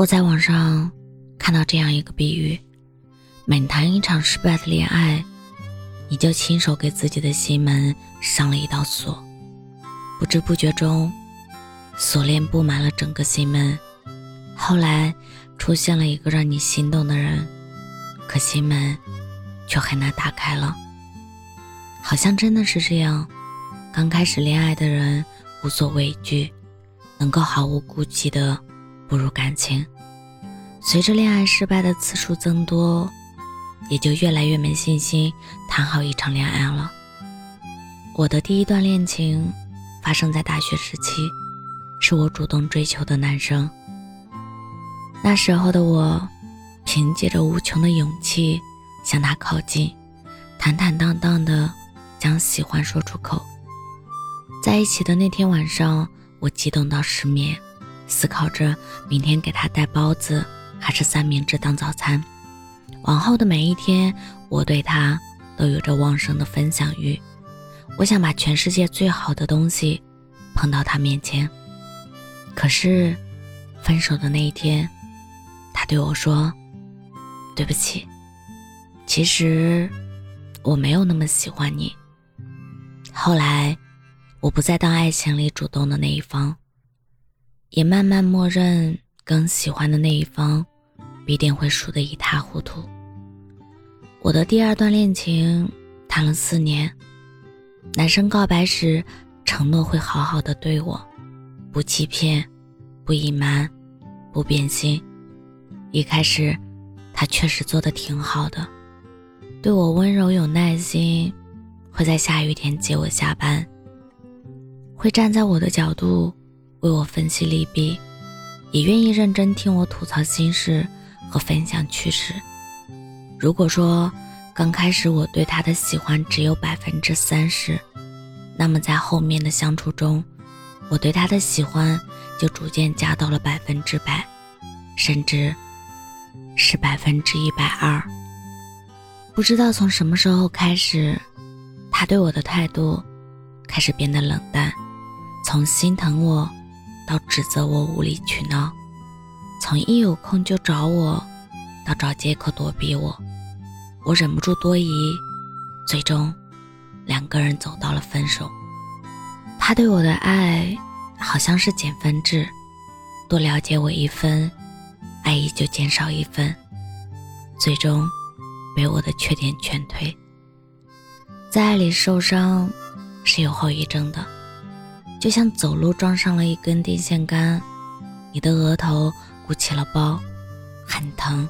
我在网上看到这样一个比喻：每谈一场失败的恋爱，你就亲手给自己的心门上了一道锁，不知不觉中，锁链布满了整个心门。后来出现了一个让你心动的人，可心门却很难打开了。好像真的是这样，刚开始恋爱的人无所畏惧，能够毫无顾忌的。步入感情，随着恋爱失败的次数增多，也就越来越没信心谈好一场恋爱了。我的第一段恋情发生在大学时期，是我主动追求的男生。那时候的我，凭借着无穷的勇气向他靠近，坦坦荡荡的将喜欢说出口。在一起的那天晚上，我激动到失眠。思考着明天给他带包子还是三明治当早餐。往后的每一天，我对他都有着旺盛的分享欲。我想把全世界最好的东西捧到他面前。可是，分手的那一天，他对我说：“对不起，其实我没有那么喜欢你。”后来，我不再当爱情里主动的那一方。也慢慢默认，更喜欢的那一方必定会输得一塌糊涂。我的第二段恋情谈了四年，男生告白时承诺会好好的对我，不欺骗，不隐瞒，不变心。一开始，他确实做的挺好的，对我温柔有耐心，会在下雨天接我下班，会站在我的角度。为我分析利弊，也愿意认真听我吐槽心事和分享趣事。如果说刚开始我对他的喜欢只有百分之三十，那么在后面的相处中，我对他的喜欢就逐渐加到了百分之百，甚至是百分之一百二。不知道从什么时候开始，他对我的态度开始变得冷淡，从心疼我。到指责我无理取闹，从一有空就找我，到找借口躲避我，我忍不住多疑，最终两个人走到了分手。他对我的爱好像是减分制，多了解我一分，爱意就减少一分，最终被我的缺点劝退。在爱里受伤是有后遗症的。就像走路撞上了一根电线杆，你的额头鼓起了包，很疼，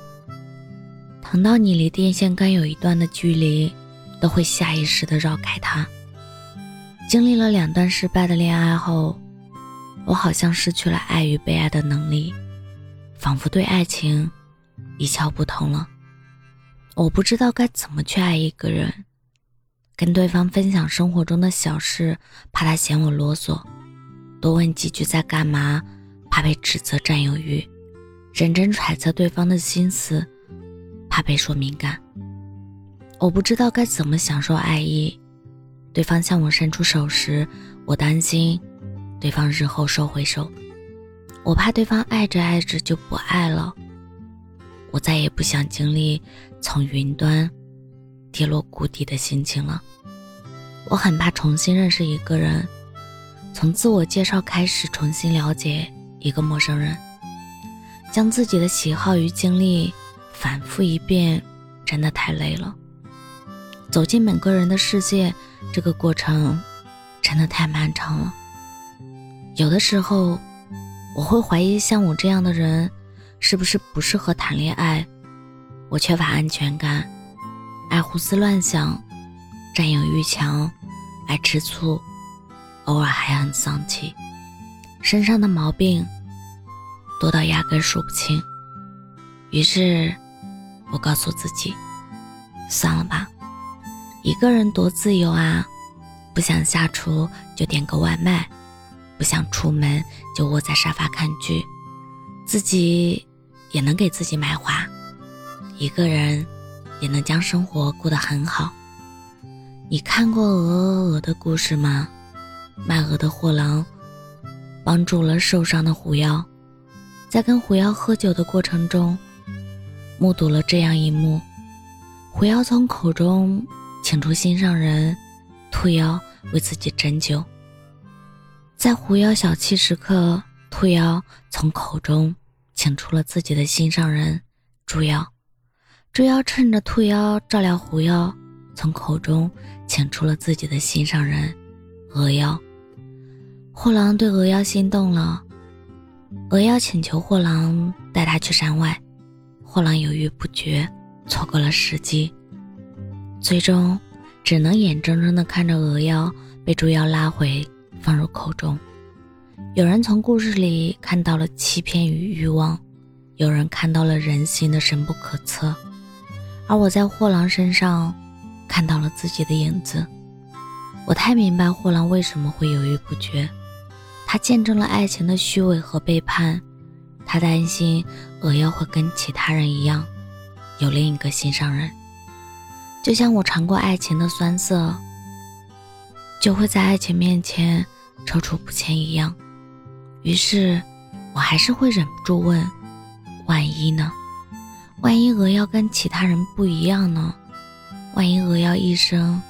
疼到你离电线杆有一段的距离，都会下意识的绕开它。经历了两段失败的恋爱后，我好像失去了爱与被爱的能力，仿佛对爱情一窍不通了。我不知道该怎么去爱一个人。跟对方分享生活中的小事，怕他嫌我啰嗦；多问几句在干嘛，怕被指责占有欲；认真揣测对方的心思，怕被说敏感。我不知道该怎么享受爱意。对方向我伸出手时，我担心对方日后收回手；我怕对方爱着爱着就不爱了。我再也不想经历从云端跌落谷底的心情了。我很怕重新认识一个人，从自我介绍开始重新了解一个陌生人，将自己的喜好与经历反复一遍，真的太累了。走进每个人的世界，这个过程真的太漫长了。有的时候，我会怀疑像我这样的人，是不是不适合谈恋爱？我缺乏安全感，爱胡思乱想，占有欲强。爱吃醋，偶尔还很丧气，身上的毛病多到压根数不清。于是，我告诉自己，算了吧，一个人多自由啊！不想下厨就点个外卖，不想出门就窝在沙发看剧，自己也能给自己买花，一个人也能将生活过得很好。你看过《鹅鹅鹅》的故事吗？卖鹅的货郎帮助了受伤的狐妖，在跟狐妖喝酒的过程中，目睹了这样一幕：狐妖从口中请出心上人兔妖为自己斟酒。在狐妖小憩时刻，兔妖从口中请出了自己的心上人猪妖。猪妖趁着兔妖照料狐妖，从口中请出了自己的心上人鹅妖。货郎对鹅妖心动了，鹅妖请求货郎带他去山外，货郎犹豫不决，错过了时机，最终只能眼睁睁地看着鹅妖被猪妖拉回，放入口中。有人从故事里看到了欺骗与欲望，有人看到了人心的深不可测。而我在货郎身上看到了自己的影子，我太明白货郎为什么会犹豫不决。他见证了爱情的虚伪和背叛，他担心鹅妖会跟其他人一样，有另一个心上人。就像我尝过爱情的酸涩，就会在爱情面前踌躇不前一样。于是，我还是会忍不住问：万一呢？万一鹅妖跟其他人不一样呢？万一鹅妖一生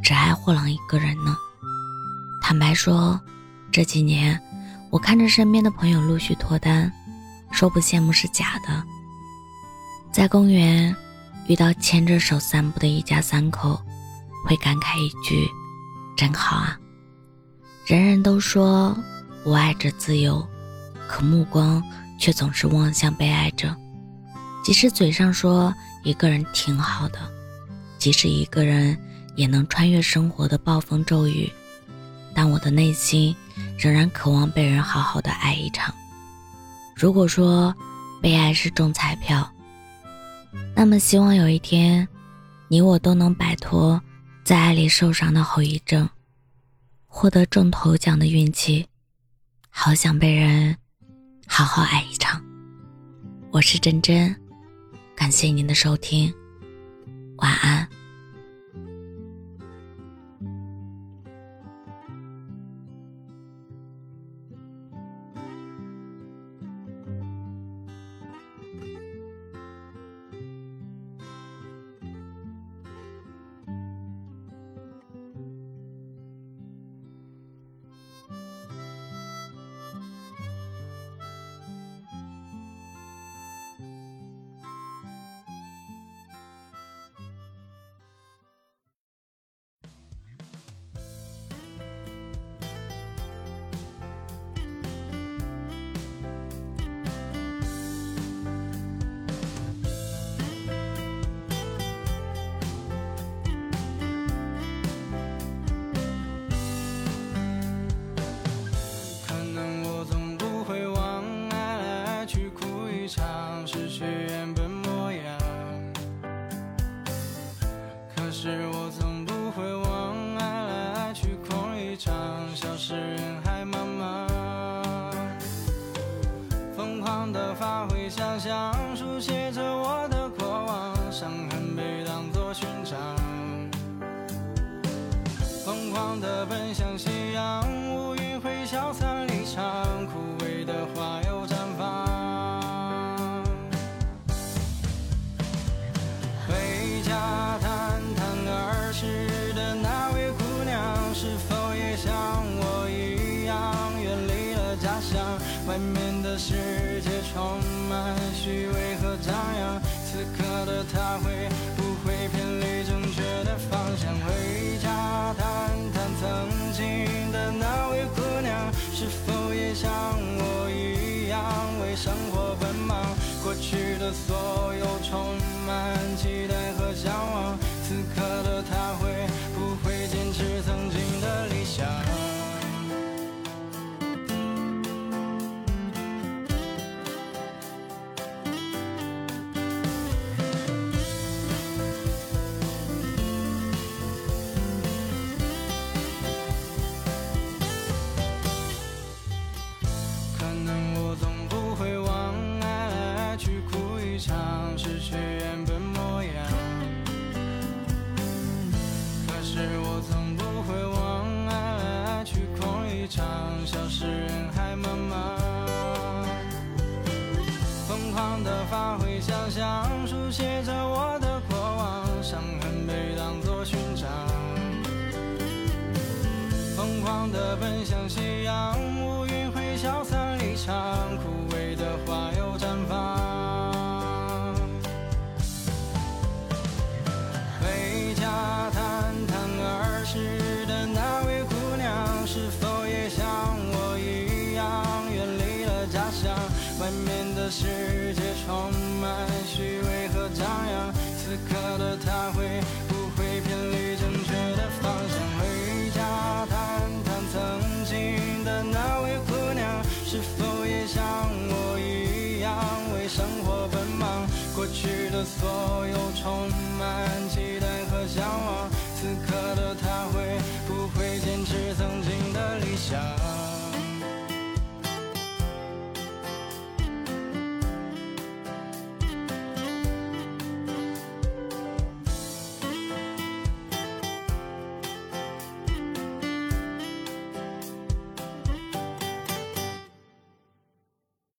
只爱货郎一个人呢？坦白说，这几年我看着身边的朋友陆续脱单，说不羡慕是假的。在公园遇到牵着手散步的一家三口，会感慨一句：“真好啊！”人人都说我爱着自由，可目光却总是望向被爱着。即使嘴上说一个人挺好的，即使一个人也能穿越生活的暴风骤雨，但我的内心仍然渴望被人好好的爱一场。如果说被爱是中彩票，那么希望有一天，你我都能摆脱在爱里受伤的后遗症，获得中头奖的运气。好想被人好好爱一场。我是真真。感谢您的收听，晚安。是我从不会忘，爱来爱去空一场，消失人海茫茫。疯狂的发挥想象，书写着我的过往，伤痕被当作勋章。疯狂的奔向夕阳，乌云会消散离场，枯萎的花虚伪和张扬，此刻的他会不会偏离正确的方向？回家谈谈曾经的那位姑娘，是否也像我一样为生活奔忙？过去的所有充满期待和向往，一场失去原本模样。可是我从不会忘啊，去空一场，消失人海茫茫。疯狂的发挥想象，书写着我的过往，伤痕被当作勋章。疯狂的奔向夕阳，乌云会消散离场。世界充满虚伪和张扬，此刻的他会不会偏离正确的方向？回家谈谈曾经的那位姑娘，是否也像我一样为生活奔忙？过去的所有充